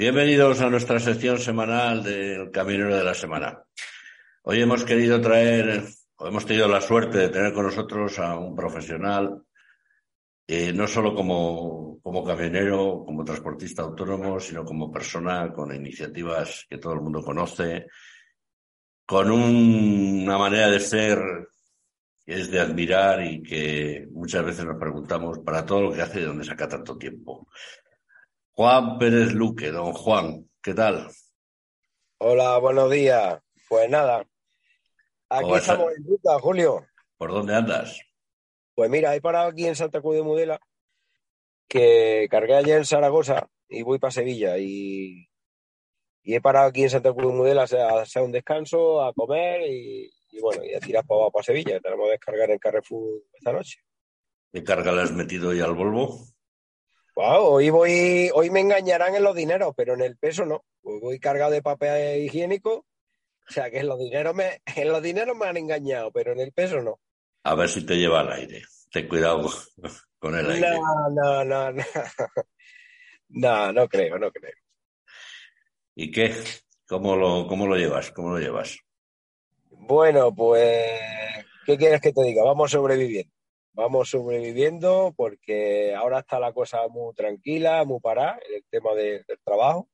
Bienvenidos a nuestra sección semanal del Camionero de la Semana. Hoy hemos querido traer, o hemos tenido la suerte de tener con nosotros a un profesional, eh, no solo como, como camionero, como transportista autónomo, sino como persona con iniciativas que todo el mundo conoce, con una manera de ser que es de admirar y que muchas veces nos preguntamos para todo lo que hace de dónde saca tanto tiempo. Juan Pérez Luque, don Juan, ¿qué tal? Hola, buenos días. Pues nada, aquí estamos en ruta, Julio. ¿Por dónde andas? Pues mira, he parado aquí en Santa Cruz de Mudela, que cargué ayer en Zaragoza y voy para Sevilla y, he parado aquí en Santa Cruz de Mudela a hacer un descanso, a comer y, bueno, y a tirar para, para Sevilla. Tenemos que descargar en Carrefour esta noche. ¿Qué carga le has metido hoy al Volvo? Hoy voy, hoy me engañarán en los dineros, pero en el peso no. voy cargado de papel higiénico. O sea que en los dineros me, en los dineros me han engañado, pero en el peso no. A ver si te lleva al aire. Ten cuidado con el aire. No, no, no, no. No, no creo, no creo. ¿Y qué? ¿Cómo lo, cómo lo llevas? ¿Cómo lo llevas? Bueno, pues, ¿qué quieres que te diga? Vamos sobreviviendo vamos sobreviviendo porque ahora está la cosa muy tranquila, muy parada en el tema del trabajo.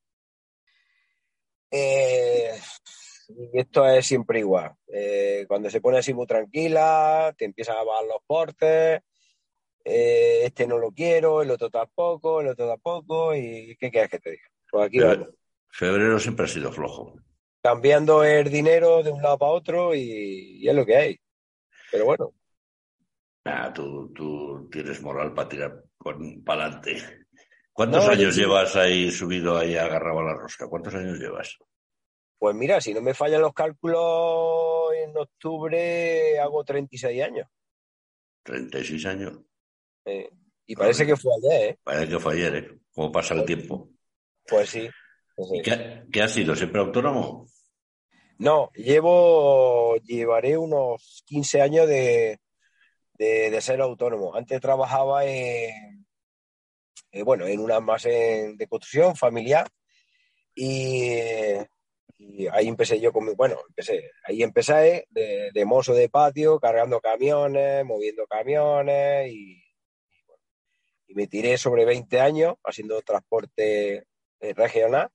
Eh, y esto es siempre igual. Eh, cuando se pone así muy tranquila, te empiezan a bajar los portes, eh, este no lo quiero, el otro tampoco, el otro tampoco, y ¿qué quieres que te diga? Pues aquí Febrero siempre ha sido flojo. Cambiando el dinero de un lado para otro y es lo que hay. Pero bueno, tú, tú tienes moral para tirar para adelante. ¿Cuántos años llevas ahí subido ahí agarrado a la rosca? ¿Cuántos años llevas? Pues mira, si no me fallan los cálculos, en octubre hago 36 años. 36 años. y parece que fue ayer, ¿eh? Parece que fue ayer, ¿eh? ¿Cómo pasa el tiempo? Pues sí. ¿Qué, ¿Qué, has sido? ¿Siempre autónomo? No, llevo, llevaré unos 15 años de, de, ser autónomo. Antes trabajaba en, eh, bueno, en una más de construcción familiar y, ahí empecé yo con bueno, empecé, ahí empecé de, mozo de patio, cargando camiones, moviendo camiones y, y me tiré sobre 20 años haciendo transporte eh, regional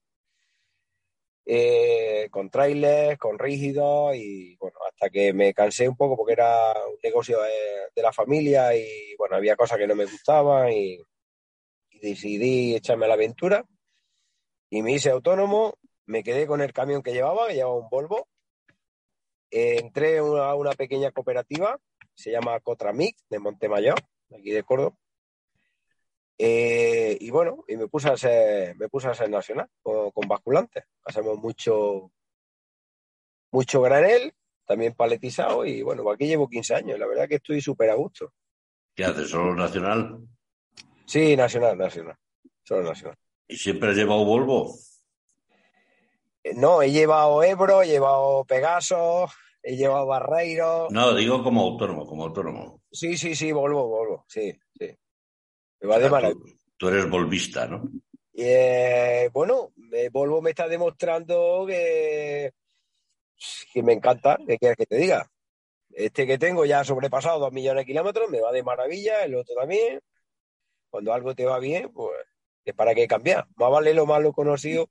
eh, con trailers, con rígidos y bueno, hasta que me cansé un poco porque era un negocio de, la familia y bueno, había cosas que no me gustaban y, decidí echarme a la aventura. Y me hice autónomo, me quedé con el camión que llevaba, que llevaba un Volvo, entré a una, pequeña cooperativa, se llama Cotramic, de Montemayor, aquí de Córdoba, eh, y bueno, y me puse a ser, me puse a ser nacional con, con basculantes. Hacemos mucho, mucho granel, también paletizado, y bueno, aquí llevo 15 años. La verdad que estoy súper a gusto. ¿Qué haces? ¿Solo nacional? Sí, nacional, nacional. Solo nacional. ¿Y siempre has llevado Volvo? Eh, no, he llevado Ebro, he llevado Pegaso, he llevado Barreiro. No, digo como autónomo, como autónomo. Sí, sí, sí, Volvo, Volvo, sí, sí. Tú, eres volvista, ¿no? Eh, bueno, Volvo me está demostrando que, que me encanta, que quieres que te diga. Este que tengo ya ha sobrepasado dos millones de kilómetros, me va de maravilla, el otro también. Cuando algo te va bien, pues es para qué cambiar. Más vale lo malo conocido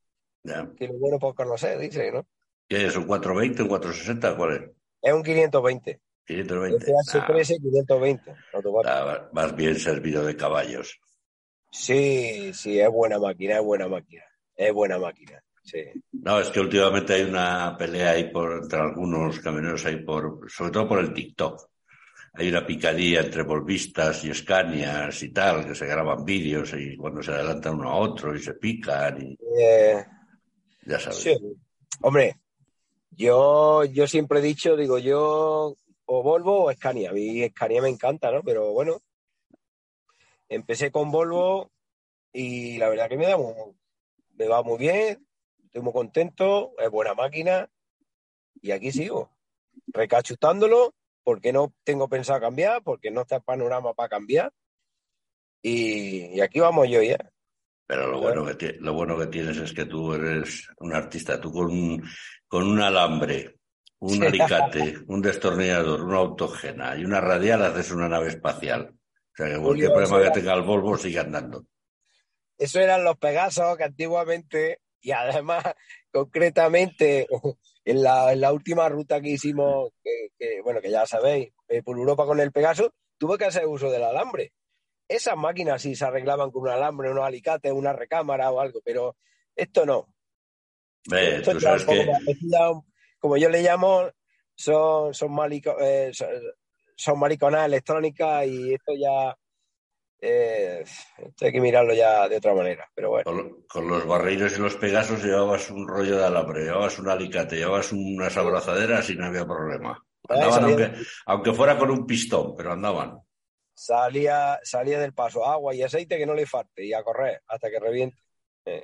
que lo bueno por conocer, dice, ¿no? ¿Qué es? ¿Un 420, un 460? ¿Cuál es? Es un 520. 520. FH13 520. más bien servido de caballos. Sí, sí, es buena máquina, es buena máquina. Es buena máquina. Sí. No, es que últimamente hay una pelea ahí por, entre algunos camioneros ahí por, sobre todo por el TikTok. Hay una picadilla entre volvistas y escanias y tal, que se graban vídeos y cuando se adelantan uno a otro y se pican y. Eh, ya sabes. Sí. Hombre, yo, yo siempre he dicho, digo, yo o Volvo o Scania. A mí Scania me encanta, ¿no? Pero bueno, empecé con Volvo y la verdad que me, da me va muy bien, estoy muy contento, es buena máquina y aquí sigo, recachutándolo porque no tengo pensado cambiar, porque no está el panorama para cambiar y, aquí vamos yo ya. Pero lo bueno, que lo bueno que tienes es que tú eres un artista. Tú con, con un alambre, un alicate, un destornillador, una autógena y una radial haces una nave espacial. O sea, que cualquier problema que tenga el Volvo sigue andando. Eso eran los Pegasos que antiguamente, y además, concretamente, en la, última ruta que hicimos, que, bueno, que ya sabéis, eh, por Europa con el Pegaso, tuve que hacer uso del alambre esas máquinas sí se arreglaban con un alambre, unos alicates, una recámara o algo, pero esto no. Como, yo le llamo, son, son, eh, son, mariconas electrónicas y esto ya eh, hay que mirarlo ya de otra manera, pero bueno. Con, los barreiros y los pegasos llevabas un rollo de alambre, llevabas un alicate, llevabas unas abrazaderas y no había problema. Andaban, aunque, aunque fuera con un pistón, pero andaban salía, salía del paso agua y aceite que no le falte y a correr hasta que reviente. Eh,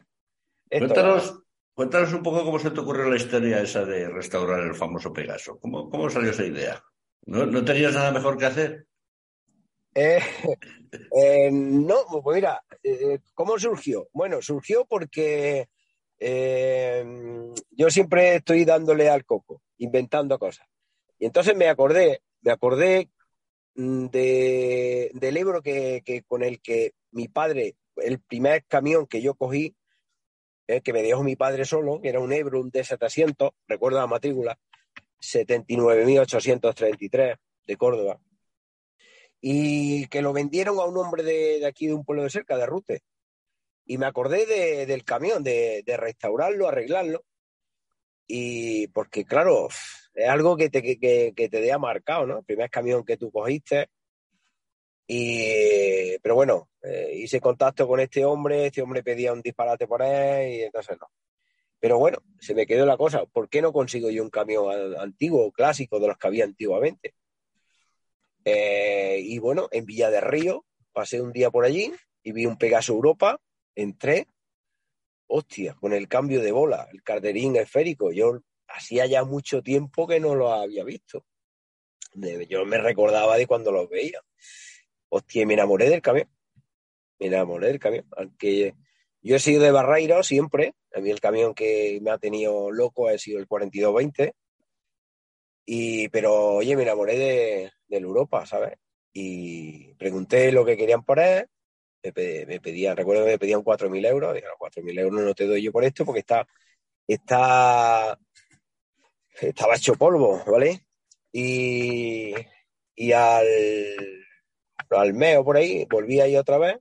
cuéntanos, cuéntanos un poco cómo se te ocurrió la historia esa de restaurar el famoso Pegaso. ¿Cómo, cómo salió esa idea? ¿No, tenías nada mejor que hacer? Eh, eh, no, pues mira, ¿cómo surgió? Bueno, surgió porque yo siempre estoy dándole al coco, inventando cosas. Y entonces me acordé, me acordé Mm, de, del Ebro que, con el que mi padre, el primer camión que yo cogí, que me dejó mi padre solo, que era un Ebro, un D700, recuerdo la matrícula, 79.833 de Córdoba, y que lo vendieron a un hombre de, aquí, de un pueblo de cerca, de Rute. Y me acordé del camión, de, de restaurarlo, arreglarlo, y porque, claro, es algo que te, que, que te dé marcado, ¿no? El primer camión que tú cogiste. Y, pero bueno, eh, hice contacto con este hombre, este hombre pedía un disparate por él y entonces no. Pero bueno, se me quedó la cosa, ¿por qué no consigo yo un camión antiguo, clásico, de los que había antiguamente? Eh, y bueno, en Villa de Río, pasé un día por allí y vi un Pegaso Europa, entré, hostia, con el cambio de bola, el carterín esférico, yo hacía ya mucho tiempo que no lo había visto. Yo me recordaba de cuando los veía. Hostia, me enamoré del camión. Me enamoré del camión. Aunque yo he sido de Barreiro siempre. A mí el camión que me ha tenido loco ha sido el 4220. Y, pero, oye, me enamoré de, del Europa, ¿sabes? Y pregunté lo que querían por él me, pedían, recuerdo que me pedían 4.000 euros, dije, 4.000 euros no te doy yo por esto porque está, está, estaba hecho polvo, ¿vale? Y, y al, al mes o por ahí, volví ahí otra vez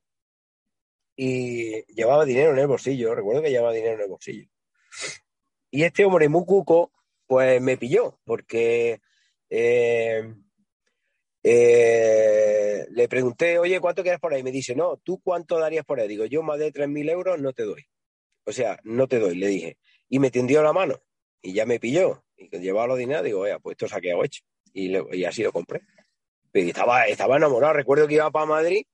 y llevaba dinero en el bolsillo, recuerdo que llevaba dinero en el bolsillo. Y este hombre muy cuco, pues me pilló, porque eh, eh, le pregunté, oye, ¿cuánto quieres por ahí? Me dice, no, ¿tú cuánto darías por ahí? Digo, yo más de 3.000 euros no te doy. O sea, no te doy, le dije. Y me tendió la mano y ya me pilló. Y llevaba los dineros, digo, oye, pues esto se ha quedado hecho. Y, así lo compré. Y estaba, estaba enamorado. Recuerdo que iba para Madrid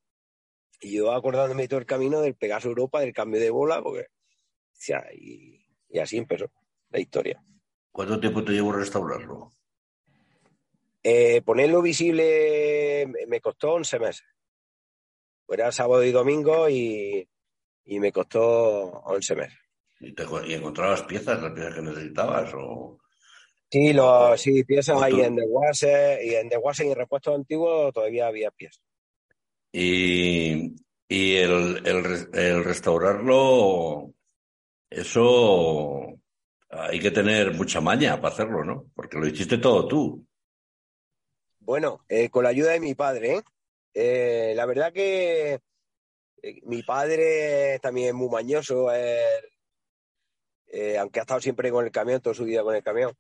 y yo acordándome todo el camino del Pegaso Europa, del cambio de bola, porque, sea, y, así empezó la historia. ¿Cuánto tiempo te llevó restaurarlo? Eh, ponerlo visible me costó 11 meses. Era sábado y domingo y, me costó 11 meses. ¿Y, te, encontrabas piezas, las piezas que necesitabas? O... Sí, lo, sí, piezas ahí en The y en The y en repuestos antiguos todavía había piezas. Y, y el, el restaurarlo, eso hay que tener mucha maña para hacerlo, ¿no? Porque lo hiciste todo tú. Bueno, eh, con la ayuda de mi padre, ¿eh? Eh, la verdad que mi padre también es muy mañoso, aunque ha estado siempre con el camión, toda su vida con el camión.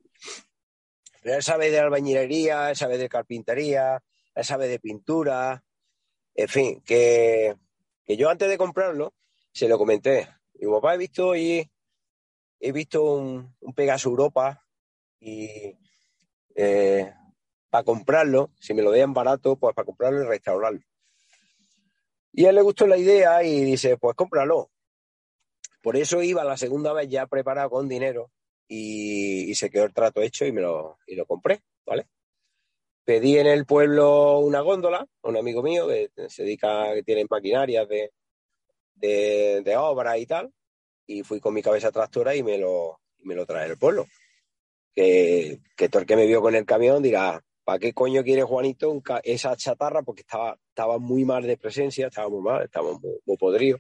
Pero él sabe de albañilería, él sabe de carpintería, él sabe de pintura, en fin, que, yo antes de comprarlo se lo comenté. Y papá, he visto y he visto un, un Pegaso Europa y para comprarlo, si me lo dejan barato, pues para comprarlo y restaurarlo. Y a él le gustó la idea y dice, pues cómpralo. Por eso iba la segunda vez ya preparado con dinero y, se quedó el trato hecho y me lo, y lo compré, ¿vale? Pedí en el pueblo una góndola, un amigo mío que se dedica, que tiene maquinarias de, de, de obra y tal, y fui con mi cabeza tractora y me lo, y me lo trae el pueblo. Que, que todo el que me vio con el camión dirá, ¿para qué coño quiere Juanito esa chatarra? Porque estaba, estaba muy mal de presencia, estaba muy mal, estaba muy, muy podrido.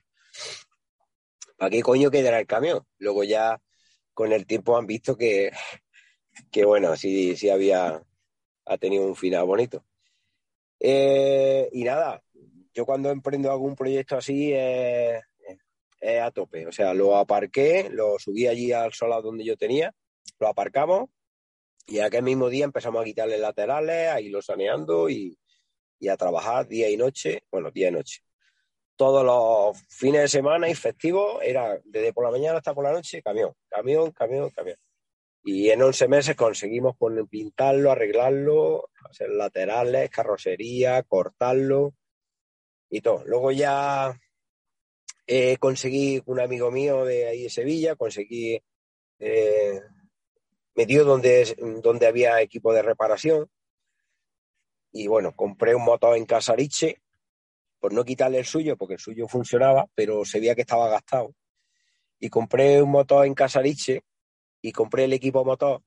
¿Para qué coño quedará el camión? Luego ya con el tiempo han visto que, que bueno, sí, sí había, ha tenido un final bonito. Eh, y nada, yo cuando emprendo algún proyecto así es, a tope. O sea, lo aparqué, lo subí allí al solar donde yo tenía, lo aparcamos y aquel mismo día empezamos a quitarle laterales, a irlo saneando y, y a trabajar día y noche, bueno, día y noche. Todos los fines de semana y festivos era desde por la mañana hasta por la noche, camión, camión, camión, camión. Y en 11 meses conseguimos pintarlo, arreglarlo, hacer laterales, carrocería, cortarlo y todo. Luego ya eh, conseguí un amigo mío de ahí de Sevilla, conseguí eh, metido donde, donde había equipo de reparación. Y bueno, compré un motor en Casariche, por no quitarle el suyo, porque el suyo funcionaba, pero se veía que estaba gastado. Y compré un motor en Casariche y compré el equipo motor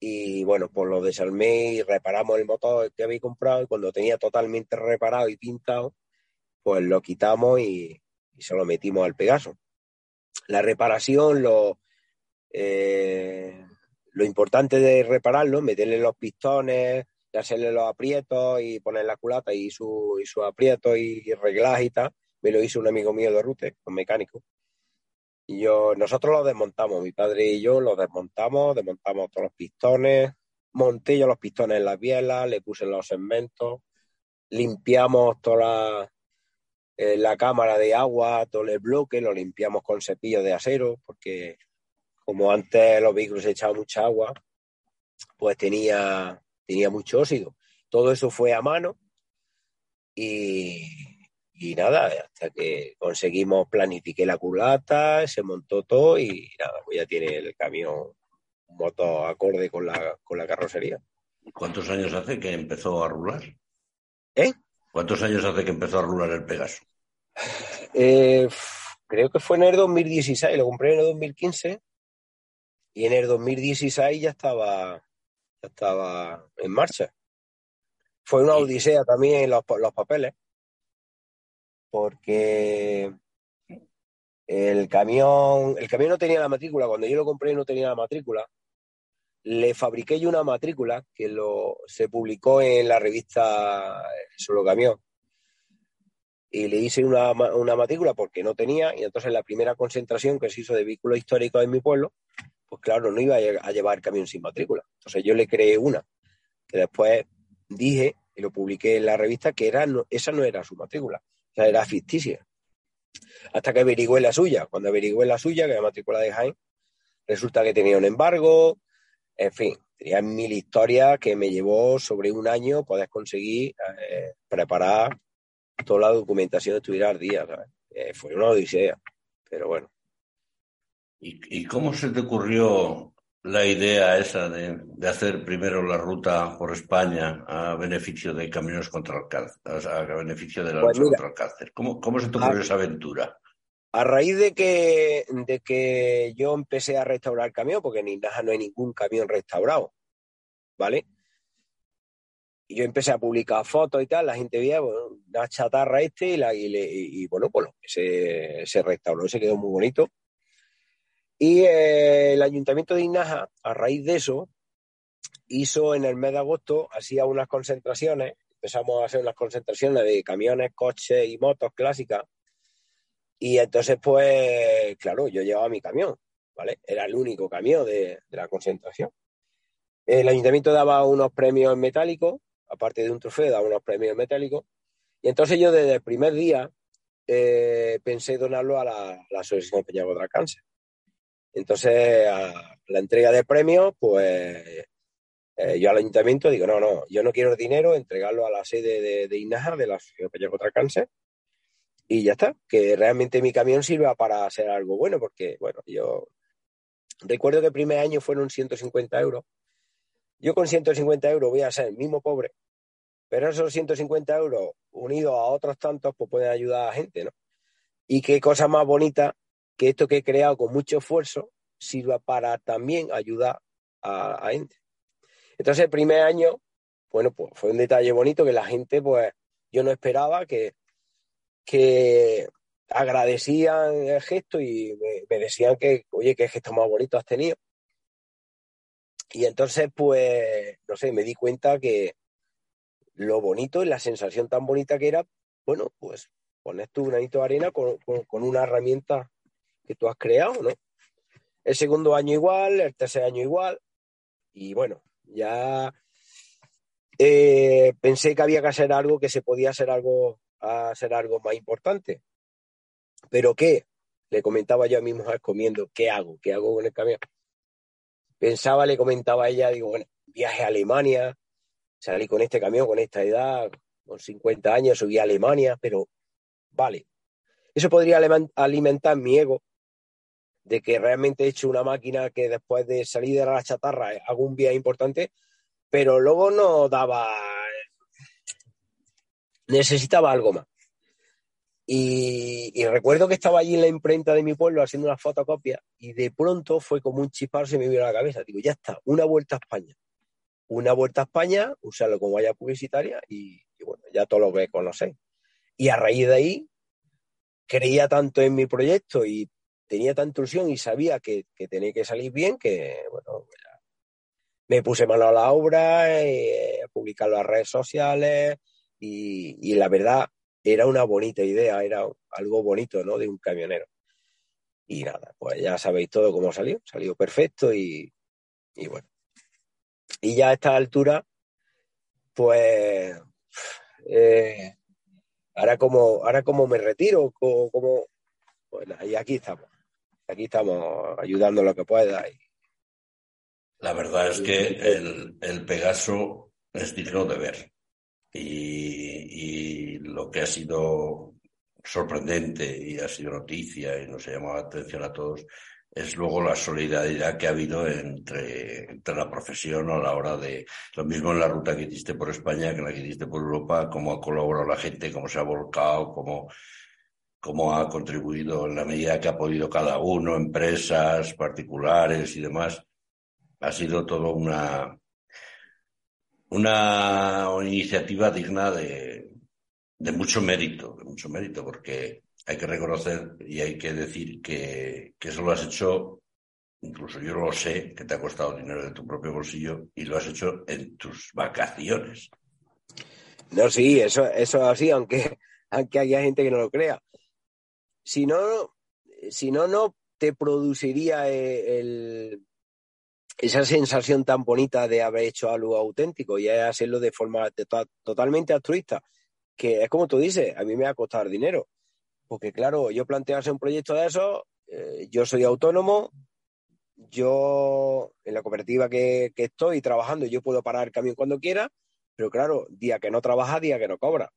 y bueno, pues lo desarmé y reparamos el motor que había comprado y cuando tenía totalmente reparado y pintado, pues lo quitamos y, se lo metimos al Pegaso. La reparación, lo, eh, lo importante de repararlo, meterle los pistones, hacerle los aprietos y poner la culata y su, y aprieto y, reglaje y tal, me lo hizo un amigo mío de Rute, un mecánico. Y yo, nosotros lo desmontamos, mi padre y yo lo desmontamos, desmontamos todos los pistones, monté yo los pistones en las bielas, le puse los segmentos, limpiamos toda la, eh, la cámara de agua, todo el bloque, lo limpiamos con cepillo de acero, porque como antes los vehículos echaban mucha agua, pues tenía, tenía mucho óxido. Todo eso fue a mano y, y nada, hasta que conseguimos, planifiqué la culata, se montó todo y nada, pues ya tiene el camión un moto acorde con la, con la carrocería. ¿Cuántos años hace que empezó a rular? ¿Eh? ¿Cuántos años hace que empezó a rular el Pegaso? Eh, creo que fue en el 2016, lo compré en el 2015 y en el 2016 ya estaba, ya estaba en marcha. Fue una odisea también los, los papeles porque el camión, el camión no tenía la matrícula, cuando yo lo compré no tenía la matrícula. Le fabriqué yo una matrícula que lo, se publicó en la revista Solo Camión. Y le hice una, una matrícula porque no tenía, y entonces la primera concentración que se hizo de vehículos históricos en mi pueblo, pues claro, no iba a llevar camión sin matrícula. Entonces yo le creé una, que después dije, y lo publiqué en la revista, que era, esa no era su matrícula era ficticia. Hasta que averigüé la suya. Cuando averigüé la suya, que era matrícula de Jaén, resulta que tenía un embargo, en fin, tenía mil historias que me llevó sobre un año poder conseguir eh, preparar toda la documentación de estudiar al día. Eh, fue una odisea, pero bueno. ¿Y, ¿Y, cómo se te ocurrió la idea esa de, de, hacer primero la ruta por España a beneficio de Caminos contra el Cáncer, a beneficio de la pues lucha contra el cáncer. ¿Cómo, cómo se te ocurrió esa aventura? A raíz de que, de que yo empecé a restaurar el camión, porque en Inaja no hay ningún camión restaurado, ¿vale? Y yo empecé a publicar fotos y tal, la gente veía bueno, una chatarra este y, la, y, y, y bueno, pues se, se restauró, se quedó muy bonito y eh, el Ayuntamiento de Inaja, a raíz de eso, hizo en el mes de agosto, hacía unas concentraciones, empezamos a hacer unas concentraciones de camiones, coches y motos clásicas. Y entonces, pues, claro, yo llevaba mi camión, ¿vale? Era el único camión de, la concentración. El ayuntamiento daba unos premios metálicos, aparte de un trofeo, daba unos premios metálicos. Y entonces yo desde el primer día eh, pensé donarlo a la, la Asociación Peñago de Cáncer. Entonces, a la entrega de premios, pues eh, yo al ayuntamiento digo, no, no, yo no quiero dinero, entregarlo a la sede de, de de la Asociación contra el Cáncer, y ya está, que realmente mi camión sirva para hacer algo bueno, porque, bueno, yo recuerdo que el primer año fueron 150 euros. Yo con 150 euros voy a ser el mismo pobre, pero esos 150 euros unidos a otros tantos, pues pueden ayudar a gente, ¿no? Y qué cosa más bonita que esto que he creado con mucho esfuerzo sirva para también ayudar a, gente. Entonces, el primer año, bueno, pues fue un detalle bonito que la gente, pues, yo no esperaba que, que agradecían el gesto y me, decían que, oye, qué gesto más bonito has tenido. Y entonces, pues, no sé, me di cuenta que lo bonito y la sensación tan bonita que era, bueno, pues pones tú un anito de arena con, con, una herramienta que tú has creado, ¿no? El segundo año igual, el tercer año igual. Y bueno, ya eh, pensé que había que hacer algo, que se podía hacer algo, hacer algo más importante. ¿Pero qué? Le comentaba yo a mi mujer comiendo, ¿qué hago? ¿Qué hago con el camión? Pensaba, le comentaba a ella, digo, bueno, viaje a Alemania, salí con este camión, con esta edad, con 50 años, subí a Alemania, pero vale. Eso podría alimentar mi ego de que realmente he hecho una máquina que después de salir de la chatarra hago un viaje importante, pero luego no daba, necesitaba algo más. Y, recuerdo que estaba allí en la imprenta de mi pueblo haciendo una fotocopia y de pronto fue como un chispar se me vino a la cabeza. Digo, ya está, una vuelta a España. Una vuelta a España, usarlo como valla publicitaria y, bueno, ya todo lo que conocéis. Y a raíz de ahí, creía tanto en mi proyecto y tenía tanta ilusión y sabía que, tenía que salir bien que, bueno, me puse mano a la obra, eh, a publicar las redes sociales y la verdad era una bonita idea, era algo bonito, ¿no? De un camionero. Y nada, pues ya sabéis todo cómo salió, salió perfecto y, bueno. Y ya a esta altura, pues, eh, ahora como, ahora como me retiro, como, como bueno, y aquí estamos, aquí estamos ayudando lo que pueda. Y... La verdad es que el, el Pegaso es digno de ver. Y, lo que ha sido sorprendente y ha sido noticia y nos ha llamado la atención a todos es luego la solidaridad que ha habido entre, entre la profesión a la hora de lo mismo en la ruta que hiciste por España que en la que hiciste por Europa, cómo ha colaborado la gente, cómo se ha volcado, cómo, cómo ha contribuido en la medida que ha podido cada uno, empresas, particulares y demás. Ha sido todo una, una iniciativa digna de, de mucho mérito, de mucho mérito, porque hay que reconocer y hay que decir que, que eso lo has hecho, incluso yo lo sé, que te ha costado dinero de tu propio bolsillo y lo has hecho en tus vacaciones. No, sí, eso, eso es así, aunque, aunque haya gente que no lo crea. Si no, no, te produciría el, esa sensación tan bonita de haber hecho algo auténtico y hacerlo de forma totalmente altruista, que es como tú dices, a mí me va a costar dinero. Porque claro, yo planteo hacer un proyecto de eso, eh, yo soy autónomo, yo en la cooperativa que, que, estoy trabajando, yo puedo parar el camión cuando quiera, pero claro, día que no trabaja, día que no cobra.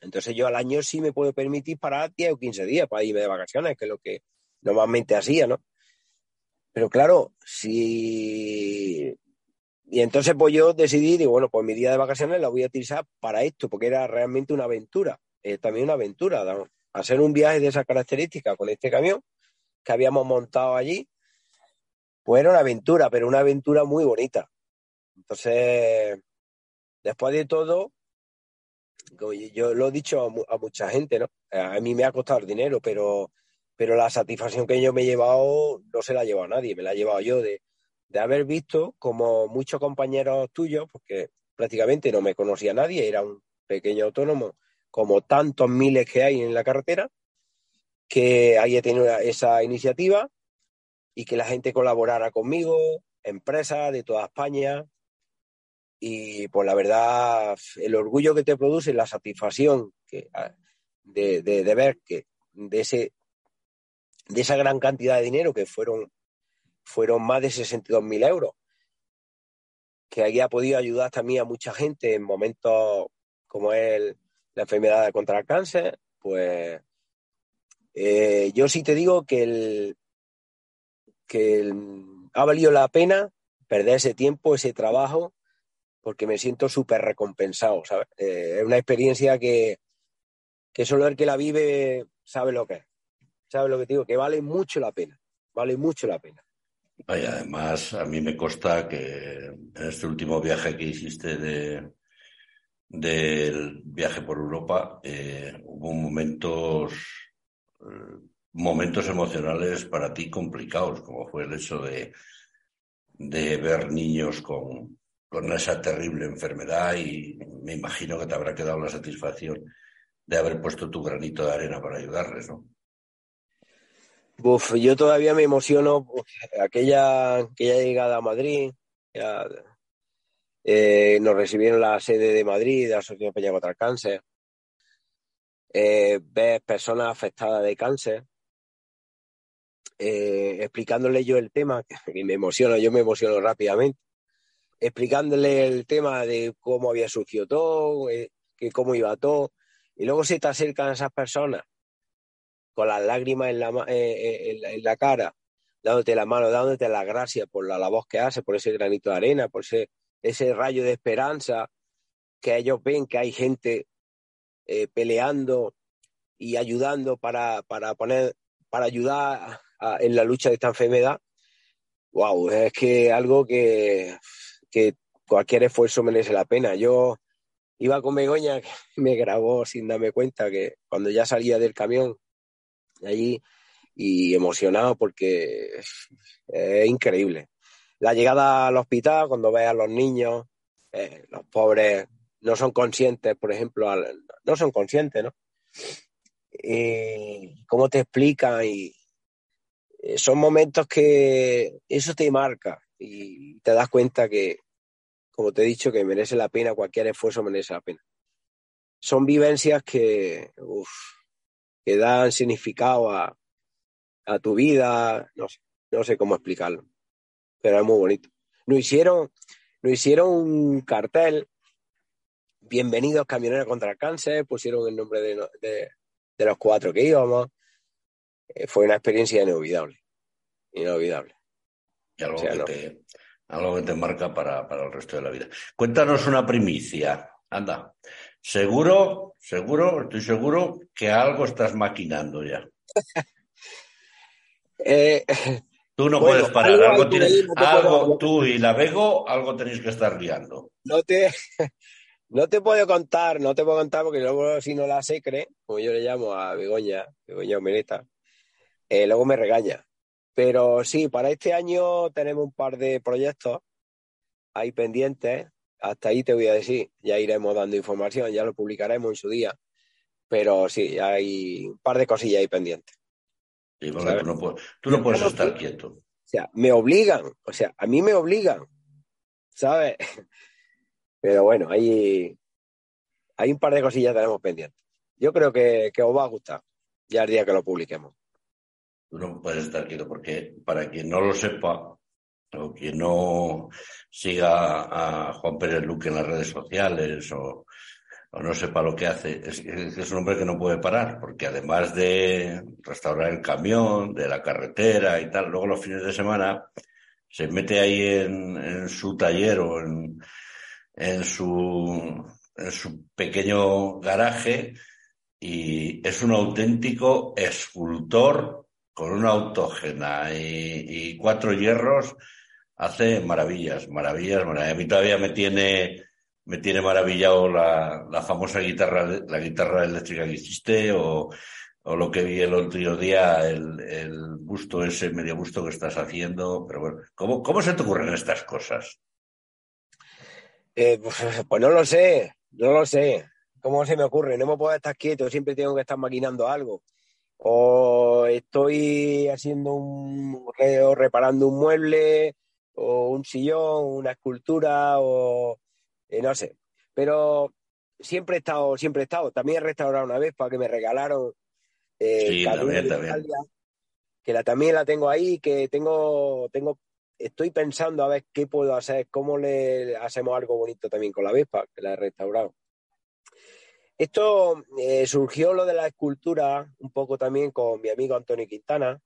Entonces yo al año sí me puedo permitir parar 10 o 15 días para irme de vacaciones, que es lo que normalmente hacía, ¿no? Pero claro, si... Y entonces pues yo decidí, digo, bueno, pues mi día de vacaciones la voy a utilizar para esto, porque era realmente una aventura, es también una aventura, hacer un viaje de esas características con este camión que habíamos montado allí, pues era una aventura, pero una aventura muy bonita. Entonces, después de todo, yo lo he dicho a, mucha gente, ¿no? A mí me ha costado dinero, pero pero la satisfacción que yo me he llevado no se la ha llevado nadie, me la he llevado yo de, haber visto como muchos compañeros tuyos, porque prácticamente no me conocía nadie, era un pequeño autónomo, como tantos miles que hay en la carretera, que haya tenido esa iniciativa y que la gente colaborara conmigo, empresas de toda España. Y pues la verdad, el orgullo que te produce, la satisfacción que, de, de ver que de ese de esa gran cantidad de dinero que fueron, fueron más de 62.000 euros, que había podido ayudar también a mucha gente en momentos como es la enfermedad contra el cáncer, pues eh, yo sí te digo que, que ha valido la pena perder ese tiempo, ese trabajo, porque me siento súper recompensado, ¿sabes? Eh, es una experiencia que, que solo el que la vive sabe lo que es. Sabe lo que te digo, que vale mucho la pena. Vale mucho la pena. Vaya, además, a mí me consta que en este último viaje que hiciste de, del viaje por Europa, eh, hubo momentos, eh, momentos emocionales para ti complicados, como fue el hecho de, de ver niños con, con esa terrible enfermedad y me imagino que te habrá quedado la satisfacción de haber puesto tu granito de arena para ayudarles, ¿no? Uf, yo todavía me emociono aquella, aquella llegada a Madrid. Eh, nos recibieron la sede de Madrid, la Asociación Peña contra el Cáncer. Eh, ves personas afectadas de cáncer. Eh, explicándole yo el tema, y me emociono, yo me emociono rápidamente, explicándole el tema de cómo había sucedido todo, eh, que cómo iba todo, y luego se te acercan esas personas con las lágrimas en la, eh, la cara, dándote la mano, dándote las gracias por la labor que hace, por ese granito de arena, por ese, rayo de esperanza, que ellos ven que hay gente eh, peleando y ayudando para, para poner, para ayudar en la lucha de esta enfermedad. Wow, es que algo que, que cualquier esfuerzo merece la pena. Yo iba con Begoña, que me grabó sin darme cuenta que cuando ya salía del camión allí y emocionado porque es increíble. La llegada al hospital, cuando ves a los niños, eh, los pobres no son conscientes, por ejemplo, no son conscientes, ¿no? Y cómo te explican y eh, son momentos que eso te marca y te das cuenta que, como te he dicho, que merece la pena, cualquier esfuerzo merece la pena. Son vivencias que, uf, que dan significado a, a tu vida, no sé, no sé cómo explicarlo, pero es muy bonito. Nos hicieron, nos hicieron un cartel, bienvenidos camioneros contra el cáncer, pusieron el nombre de, de, de los cuatro que íbamos. Eh, fue una experiencia inolvidable, inolvidable. Y algo, o sea, que, no. te, algo que te marca para, para el resto de la vida. Cuéntanos una primicia, anda. Seguro, seguro, estoy seguro que algo estás maquinando ya. eh, tú no bueno, puedes parar, algo, algo, tienes, no algo puedo... tú y la Vego, algo tenéis que estar liando. No te, no te puedo contar, no te puedo contar porque luego si no la secre, como yo le llamo a Begoña, Begoña Omeleta, eh, luego me regaña. Pero sí, para este año tenemos un par de proyectos ahí pendientes hasta ahí te voy a decir, ya iremos dando información, ya lo publicaremos en su día, pero sí, hay un par de cosillas ahí pendientes. Sí, tú no puedes, tú no puedes estar que, quieto. O sea, me obligan, o sea, a mí me obligan, ¿sabes? Pero bueno, hay, hay un par de cosillas que tenemos pendientes. Yo creo que, que os va a gustar ya el día que lo publiquemos. Tú no puedes estar quieto porque, para quien no lo sepa, o quien no siga a Juan Pérez Luque en las redes sociales o, no sepa lo que hace, es, es, un hombre que no puede parar, porque además de restaurar el camión, de la carretera y tal, luego los fines de semana se mete ahí en, en su taller o en, en, su, en su pequeño garaje y es un auténtico escultor con una autógena y, cuatro hierros hace maravillas, maravillas, maravillas. A mí todavía me tiene, me tiene maravillado la, la famosa guitarra, la guitarra eléctrica que hiciste o, o lo que vi el otro día, el, el busto ese, medio busto que estás haciendo. Pero bueno, ¿cómo, cómo se te ocurren estas cosas? Eh, pues, pues no lo sé, no lo sé. ¿Cómo se me ocurre? No me puedo estar quieto, siempre tengo que estar maquinando algo. O estoy haciendo un o reparando un mueble, o un sillón, una escultura, o eh, no sé. Pero siempre he estado, siempre he estado. También he restaurado una vez para que me regalaron eh, sí, también, también. Italia, que la, también la tengo ahí, que tengo, tengo, estoy pensando a ver qué puedo hacer, cómo le hacemos algo bonito también con la Vespa, que la he restaurado. Esto eh, surgió lo de la escultura un poco también con mi amigo Antonio Quintana,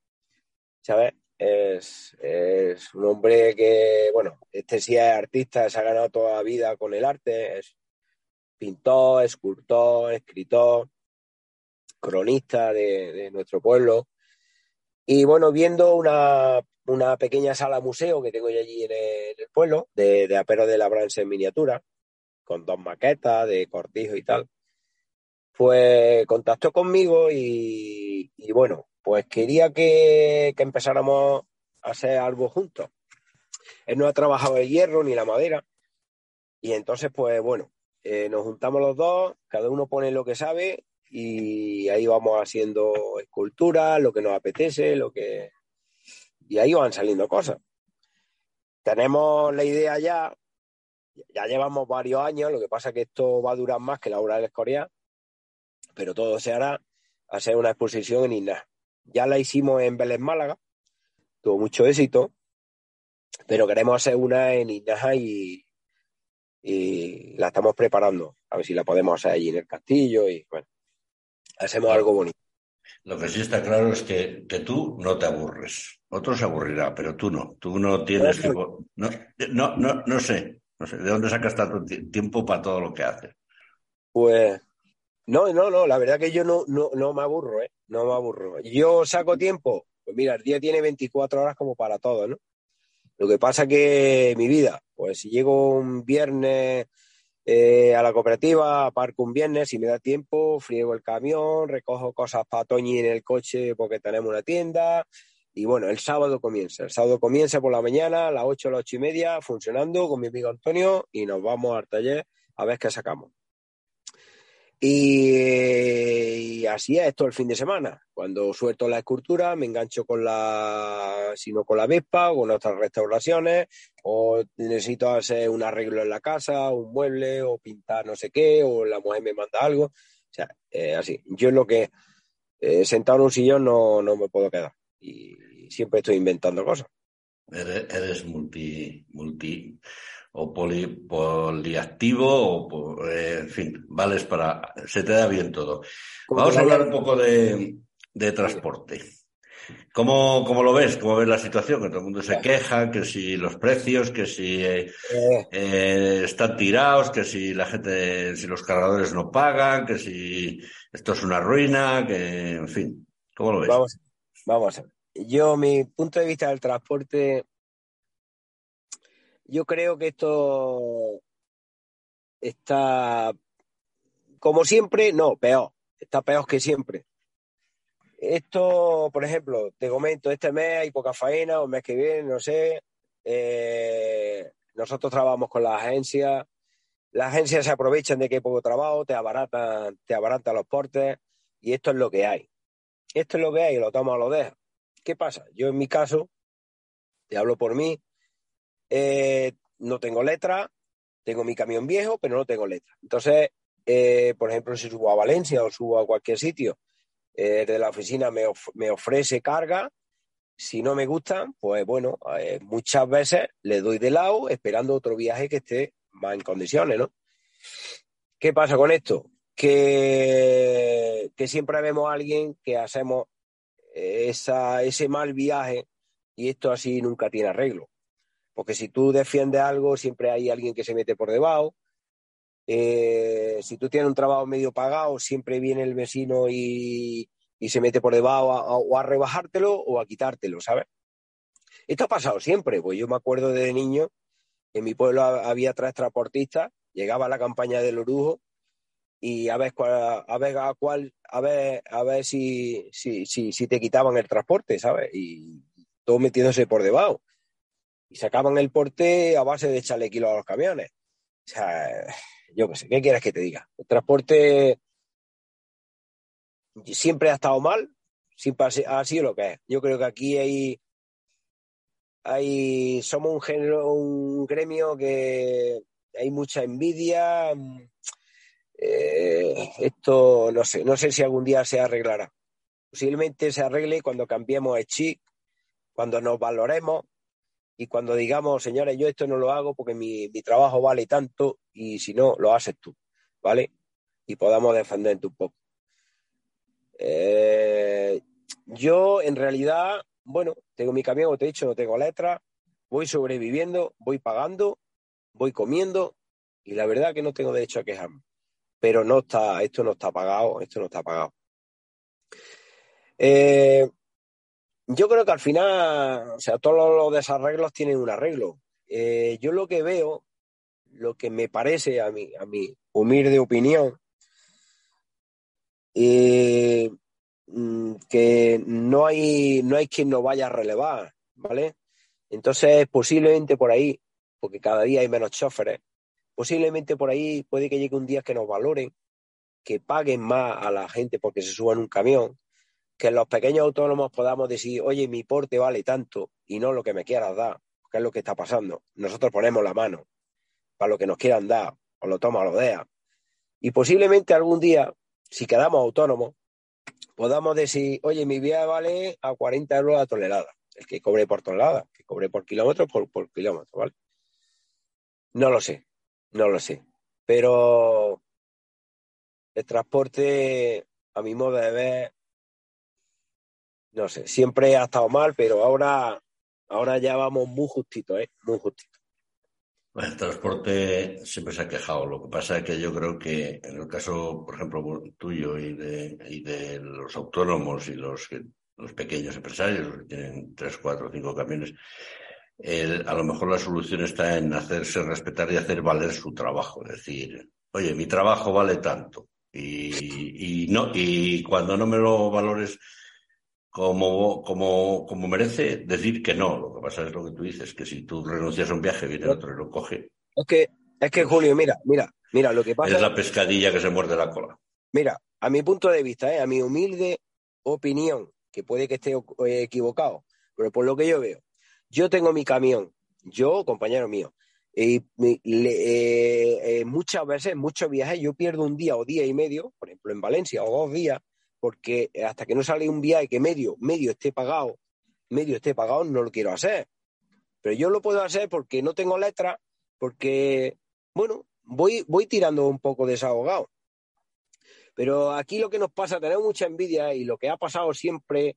¿sabes? Es, es, un hombre que, bueno, este sí es artista, se ha ganado toda la vida con el arte, es pintor, escultor, escritor. cronista de, nuestro pueblo. Y bueno, viendo una, pequeña sala museo que tengo yo allí en el, pueblo, de, de apero de labranza en miniatura, con dos maquetas de cortijo y tal, pues contactó conmigo y, bueno, pues quería que, empezáramos a hacer algo juntos. Él no ha trabajado el hierro ni la madera y entonces pues bueno, eh, nos juntamos los dos, cada uno pone lo que sabe y ahí vamos haciendo esculturas, lo que nos apetece, lo que... Y ahí van saliendo cosas. Tenemos la idea ya, ya llevamos varios años, lo que pasa que esto va a durar más que la obra del Escorial, pero todo se hará hacer una exposición en Inna. Ya la hicimos en Vélez Málaga, tuvo mucho éxito, pero queremos hacer una en Inaja y, y la estamos preparando. A ver si la podemos hacer allí en el castillo y bueno, hacemos algo bonito. Lo que sí está claro es que, que tú no te aburres. Otros se aburrirá, pero tú no. Tú no tienes tipo. No, no, no, no sé. No sé. ¿De dónde sacas tanto tiempo para todo lo que haces? Pues. No, no, no. La verdad que yo no, no, no me aburro, ¿eh? No me aburro. Yo saco tiempo. Pues mira, el día tiene 24 horas como para todo, ¿no? Lo que pasa que mi vida, pues si llego un viernes eh, a la cooperativa, aparco un viernes, y me da tiempo, friego el camión, recojo cosas para Toñi en el coche porque tenemos una tienda. Y bueno, el sábado comienza. El sábado comienza por la mañana, a las 8 a las 8 y media, funcionando con mi amigo Antonio y nos vamos al taller a ver qué sacamos. Y, así es esto el fin de semana. Cuando suelto la escultura, me engancho con la, sino con la Vespa o con otras restauraciones, o necesito hacer un arreglo en la casa, un mueble, o pintar no sé qué, o la mujer me manda algo. O sea, así. Yo en lo que eh, sentado en un sillón no, no me puedo quedar. Y siempre estoy inventando cosas. Eres, eres multi, multi o poliactivo, o, eh, en fin, vales para. Se te da bien todo. Vamos a hablar un poco de, transporte. ¿Cómo, ¿Cómo, lo ves? ¿Cómo ves la situación? Que todo el mundo se queja, que si los precios, que si eh, eh, están tirados, que si la gente, si los cargadores no pagan, que si esto es una ruina, que en fin, ¿cómo lo ves? Vamos, vamos a ver. Yo, mi punto de vista del transporte yo creo que esto está, como siempre, no, peor, está peor que siempre. Esto, por ejemplo, te comento, este mes hay poca faena, o el mes que viene, no sé. Eh, nosotros trabajamos con las agencias. Las agencias se aprovechan de que hay poco trabajo, te abaratan, te abaratan los portes, y esto es lo que hay. Esto es lo que hay, lo tomo o lo dejo. ¿Qué pasa? Yo en mi caso, te hablo por mí, eh, no tengo letra, tengo mi camión viejo, pero no tengo letra. Entonces, eh, por ejemplo, si subo a Valencia o subo a cualquier sitio, eh, de la oficina me, me, ofrece carga. Si no me gustan, pues bueno, muchas veces le doy de lado esperando otro viaje que esté más en condiciones, ¿no? ¿Qué pasa con esto? Que, que siempre vemos a alguien que hacemos esa, ese mal viaje y esto así nunca tiene arreglo. Porque si tú defiendes algo, siempre hay alguien que se mete por debajo. Eh, si tú tienes un trabajo medio pagado, siempre viene el vecino y, se mete por debajo o a rebajártelo o a quitártelo, ¿sabes? Esto ha pasado siempre, pues yo me acuerdo de niño, en mi pueblo había tres transportistas, llegaba la campaña del orujo y a ver a ver a cuál a ver a ver si, si, si, si te quitaban el transporte, ¿sabes? Y todo metiéndose por debajo y sacaban el porte a base de echarle kilos a los camiones. O sea, yo qué sé, ¿qué quieres que te diga? El transporte siempre ha estado mal, siempre ha sido lo que es. Yo creo que aquí hay, hay somos un género, un gremio que hay mucha envidia. Eh, esto no sé, no sé si algún día se arreglará. Posiblemente se arregle cuando cambiemos el chip, cuando nos valoremos, y cuando digamos, señores, yo esto no lo hago porque mi, trabajo vale tanto y si no, lo haces tú, ¿vale? Y podamos defenderte un poco. Eh, yo, en realidad, bueno, tengo mi camión, te he dicho, no tengo letra, voy sobreviviendo, voy pagando, voy comiendo y la verdad que no tengo derecho a quejarme. Pero no está, esto no está pagado, esto no está pagado. Eh, yo creo que al final, o sea, todos los desarreglos tienen un arreglo. Eh, yo lo que veo, lo que me parece a mí, a mi humilde opinión, eh, mm, que no hay, no hay quien nos vaya a relevar, ¿vale? Entonces, posiblemente por ahí, porque cada día hay menos choferes, posiblemente por ahí puede que llegue un día que nos valoren, que paguen más a la gente porque se suban un camión, que los pequeños autónomos podamos decir, oye, mi porte vale tanto y no lo que me quieras dar, que es lo que está pasando. Nosotros ponemos la mano para lo que nos quieran dar, o lo toma o lo deja. Y posiblemente algún día, si quedamos autónomos, podamos decir, oye, mi vía vale a 40 euros la tonelada, el que cobre por tonelada, que cobre por kilómetro, por, por kilómetro, ¿vale? No lo sé, no lo sé. Pero el transporte, a mi modo de ver, no sé, siempre ha estado mal, pero ahora, ahora ya vamos muy justito, ¿eh? Muy justito. El transporte siempre se ha quejado. Lo que pasa es que yo creo que en el caso, por ejemplo, tuyo y de, y de los autónomos y los, los pequeños empresarios, los que tienen tres, cuatro, cinco camiones, a lo mejor la solución está en hacerse respetar y hacer valer su trabajo. Es decir, oye, mi trabajo vale tanto. Y, y, no, y cuando no me lo valores como, como, como merece decir que no. Lo que pasa es lo que tú dices, que si tú renuncias a un viaje, viene otro y lo coge. Es que, es que Julio, mira, mira, mira, lo que pasa. Es la pescadilla que se muerde la cola. Mira, a mi punto de vista, ¿eh? a mi humilde opinión, que puede que esté eh, equivocado, pero por lo que yo veo, yo tengo mi camión, yo, compañero mío, y eh, muchas veces, muchos viajes, yo pierdo un día o día y medio, por ejemplo en Valencia, o dos días, porque hasta que no sale un viaje que medio, medio esté pagado, medio esté pagado, no lo quiero hacer. Pero yo lo puedo hacer porque no tengo letra, porque, bueno, voy, voy tirando un poco desahogado. Pero aquí lo que nos pasa, tenemos mucha envidia y lo que ha pasado siempre,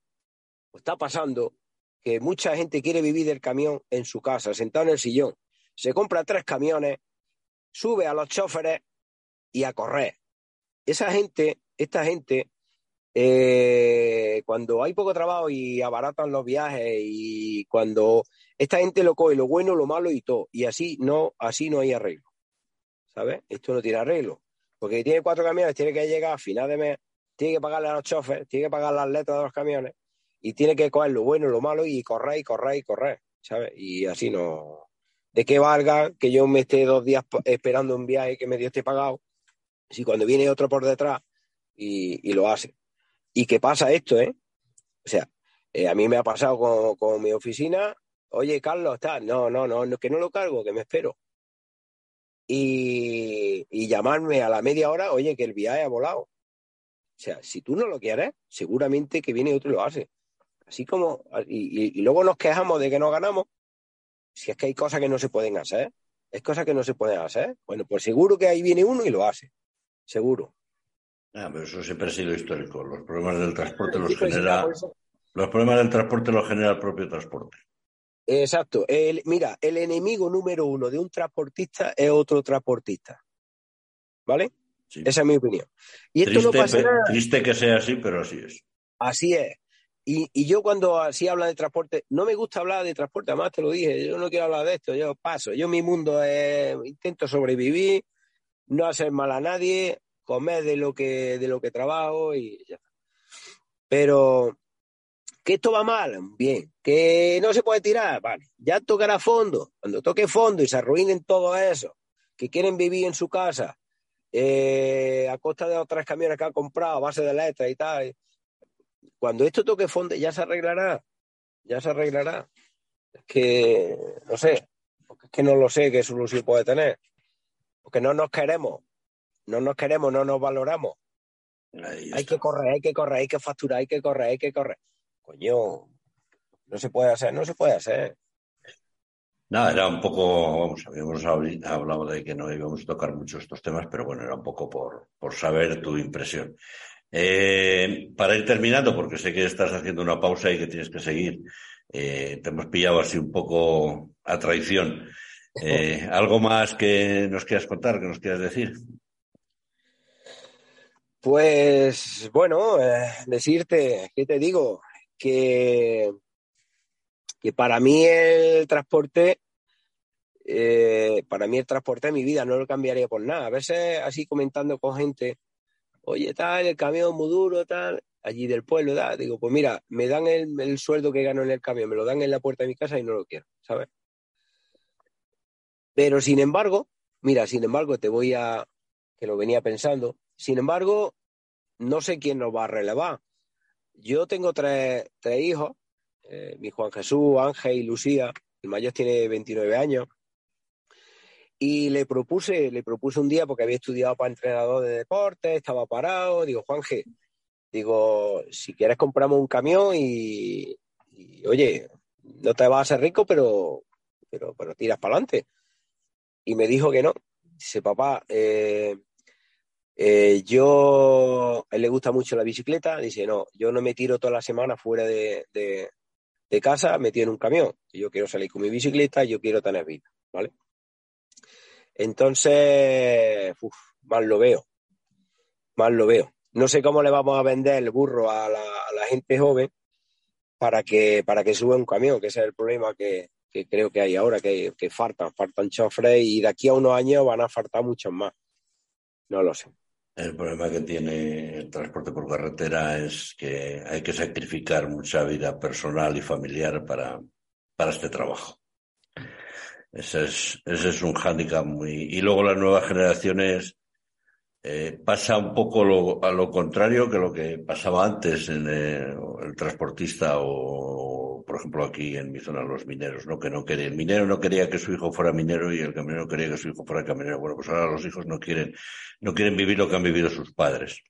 o está pasando, que mucha gente quiere vivir del camión en su casa, sentado en el sillón. Se compra tres camiones, sube a los choferes y a correr. Esa gente, esta gente, eh, cuando hay poco trabajo y abaratan los viajes y cuando esta gente lo coge lo bueno, lo malo y todo, y así no, así no hay arreglo. ¿Sabes? Esto no tiene arreglo. Porque tiene cuatro camiones, tiene que llegar a final de mes, tiene que pagarle a los choferes, tiene que pagar las letras de los camiones y tiene que coger lo bueno, lo malo y correr y correr y correr. ¿Sabes? Y así no. ¿De qué valga que yo me esté dos días esperando un viaje que me dio esté pagado? Si cuando viene otro por detrás y lo hace. ¿Y qué pasa esto, eh? O sea, eh, a mí me ha pasado con, mi oficina, oye, Carlos, está, no, no, no, que no lo cargo, que me espero. Y, llamarme a la media hora, oye, que el viaje ha volado. O sea, si tú no lo quieres, seguramente que viene otro y lo hace. Así como, y, y, luego nos quejamos de que no ganamos, si es que hay cosas que no se pueden hacer, es cosas que no se pueden hacer. Bueno, pues seguro que ahí viene uno y lo hace, seguro. Ah, pero eso siempre ha sido histórico. Los problemas del transporte los genera. Los problemas del transporte los genera el propio transporte. Exacto. mira, el enemigo número uno de un transportista es otro transportista. ¿Vale? Esa es mi opinión. Y esto triste, no pasa Triste que sea así, pero así es. Así es. Y, y, yo cuando así habla de transporte, no me gusta hablar de transporte, además te lo dije, yo no quiero hablar de esto, yo paso. Yo mi mundo es, intento sobrevivir, no hacer mal a nadie, comer de lo que, de lo que trabajo y ya está. Pero que esto va mal, bien, que no se puede tirar, vale, ya tocará fondo, cuando toque fondo y se arruinen todo eso, que quieren vivir en su casa, eh, a costa de otras camiones que han comprado a base de letras y tal, cuando esto toque fondo ya se arreglará, ya se arreglará. Es que, no sé, porque es que no lo sé qué solución puede tener, porque no nos queremos, no nos queremos, no nos valoramos. Hay que correr, hay que correr, hay que facturar, hay que correr, hay que correr. Coño, no se puede hacer, no se puede hacer. Nada, era un poco, vamos, habíamos hablado de que no íbamos a tocar mucho estos temas, pero bueno, era un poco por, por saber tu impresión. Eh, para ir terminando, porque sé que estás haciendo una pausa y que tienes que seguir, eh, te hemos pillado así un poco a traición. Eh, ¿Algo más que nos quieras contar, que nos quieras decir? Pues bueno, eh, decirte, ¿qué te digo? Que, que para mí el transporte, eh, para mí el transporte de mi vida no lo cambiaría por nada. A veces así comentando con gente, oye, tal, el camión muy duro, tal, allí del pueblo, da, digo, pues mira, me dan el, el sueldo que gano en el camión, me lo dan en la puerta de mi casa y no lo quiero, ¿sabes? Pero sin embargo, mira, sin embargo, te voy a, que lo venía pensando, sin embargo, no sé quién nos va a relevar. Yo tengo tres, tres hijos, eh, mi Juan Jesús, Ángel y Lucía, el mayor tiene 29 años, y le propuse, le propuse un día, porque había estudiado para entrenador de deporte, estaba parado, digo, Juanje, digo, si quieres compramos un camión y, oye, no te vas a hacer rico, pero, pero, pero tiras para adelante. Y me dijo que no. Dice, papá, eh, eh, yo, le gusta mucho la bicicleta, dice, no, yo no me tiro toda la semana fuera de, de, de casa metido en un camión. Yo quiero salir con mi bicicleta yo quiero tener vida, ¿vale? Entonces, mal lo veo, mal lo veo. No sé cómo le vamos a vender el burro a la, gente joven para que, para que suba un camión, que ese es el problema que, que creo que hay ahora, que, que faltan, faltan chofres y de aquí a unos años van a faltar muchos más. No lo sé. El problema que tiene el transporte por carretera es que hay que sacrificar mucha vida personal y familiar para, para este trabajo. Ese es, ese es un hándicap muy... Y luego las nuevas generaciones eh, pasa un poco lo, a lo contrario que lo que pasaba antes en el, el, transportista o, por ejemplo, aquí en mi zona los mineros, ¿no? Que no quería, el minero no quería que su hijo fuera minero y el camionero quería que su hijo fuera camionero. Bueno, pues ahora los hijos no quieren, no quieren vivir lo que han vivido sus padres.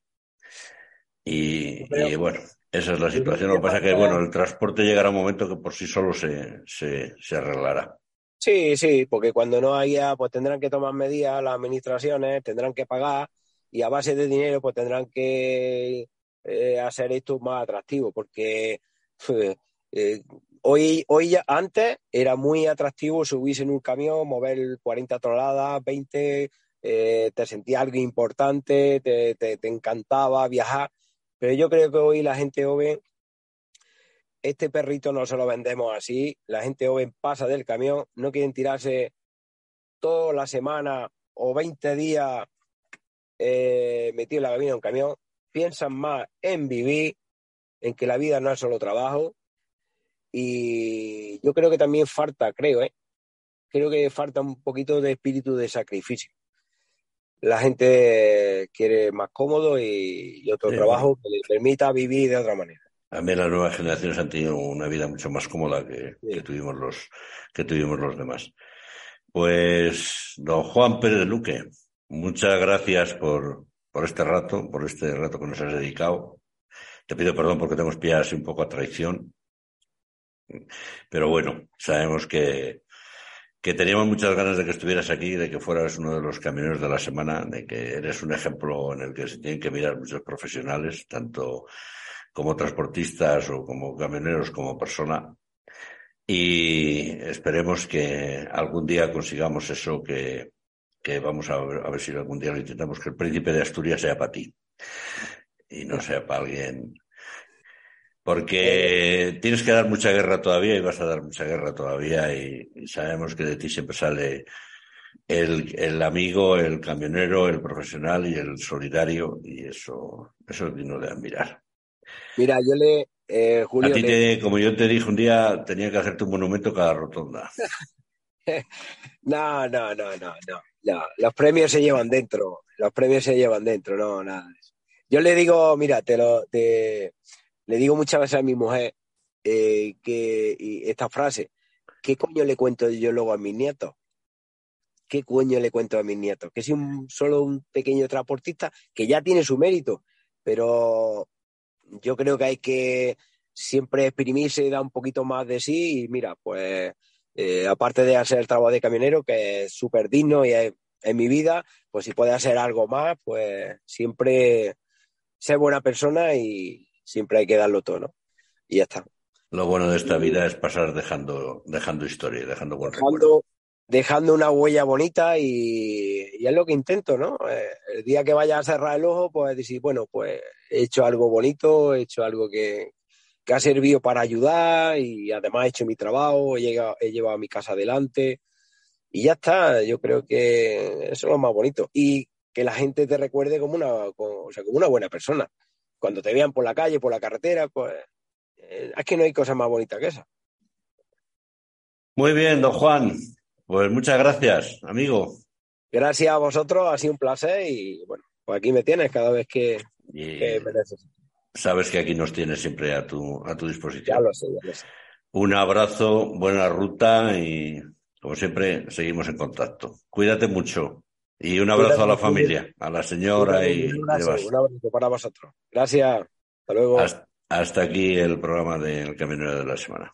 Y, Pero, y bueno, esa es la situación. Lo que pasa es que, bueno, el transporte llegará un momento que por sí solo se, se, se arreglará. Sí, sí, porque cuando no haya, pues tendrán que tomar medidas las administraciones, tendrán que pagar y a base de dinero pues tendrán que eh, hacer esto más atractivo porque eh, hoy, hoy ya, antes era muy atractivo subirse en un camión, mover 40 toneladas, 20, eh, te sentía algo importante, te, te, te encantaba viajar, pero yo creo que hoy la gente joven este perrito no se lo vendemos así, la gente joven pasa del camión, no quieren tirarse toda la semana o 20 días eh, metido en la cabina de un camión, piensan más en vivir, en que la vida no es solo trabajo. Y yo creo que también falta, creo, ¿eh? creo que falta un poquito de espíritu de sacrificio. La gente quiere más cómodo y, y otro sí, trabajo que le permita vivir de otra manera. También las nuevas generaciones han tenido una vida mucho más cómoda que, sí. que, tuvimos, los, que tuvimos los demás. Pues, don Juan Pérez Luque, muchas gracias por, por este rato, por este rato que nos has dedicado. Te pido perdón porque te hemos pillado así un poco a traición. Pero bueno, sabemos que, que teníamos muchas ganas de que estuvieras aquí, de que fueras uno de los camioneros de la semana, de que eres un ejemplo en el que se tienen que mirar muchos profesionales, tanto como transportistas o como camioneros, como persona. Y esperemos que algún día consigamos eso que, que vamos a ver, a ver si algún día lo intentamos, que el príncipe de Asturias sea para ti y no sea para alguien. Porque tienes que dar mucha guerra todavía y vas a dar mucha guerra todavía y, y sabemos que de ti siempre sale el, el, amigo, el camionero, el profesional y el solidario y eso, eso es digno de admirar. Mira, yo le. Eh, Julio, a ti, te, le... como yo te dije un día, tenía que hacerte un monumento cada rotonda. no, no, no, no, no, no. Los premios se llevan dentro. Los premios se llevan dentro, no, nada. Yo le digo, mira, te lo. Te, le digo muchas veces a mi mujer eh, que y esta frase. ¿Qué coño le cuento yo luego a mis nietos? ¿Qué coño le cuento a mis nietos? Que soy un, solo un pequeño transportista que ya tiene su mérito, pero yo creo que hay que siempre exprimirse y dar un poquito más de sí y mira, pues eh, aparte de hacer el trabajo de camionero, que es súper digno y es, en mi vida, pues si puede hacer algo más, pues siempre ser buena persona y siempre hay que darlo todo, ¿no? Y ya está. Lo bueno de esta vida es pasar dejando, dejando historia, dejando buen dejando, recuerdo. dejando una huella bonita y, es lo que intento, ¿no? Eh, el día que vaya a cerrar el ojo, pues decir, bueno, pues he hecho algo bonito, he hecho algo que, ha servido para ayudar y además he hecho mi trabajo, he, llegado, he llevado a mi casa adelante y ya está. Yo creo que eso es lo más bonito. Y que la gente te recuerde como una, como, sea, como una buena persona. Cuando te vean por la calle, por la carretera, pues eh, es que no hay cosa más bonita que esa. Muy bien, don Juan. Pues muchas gracias, amigo. Gracias a vosotros, ha sido un placer y bueno, pues aquí me tienes cada vez que, me necesites. Sabes que aquí nos tienes siempre a tu, a tu disposición. Ya lo sé, ya lo sé. Un abrazo, buena ruta y como siempre seguimos en contacto. Cuídate mucho. Y un abrazo a la familia, a la señora y abrazo, un abrazo para vosotros. Gracias. Hasta luego. hasta aquí el programa del Caminero de la Semana.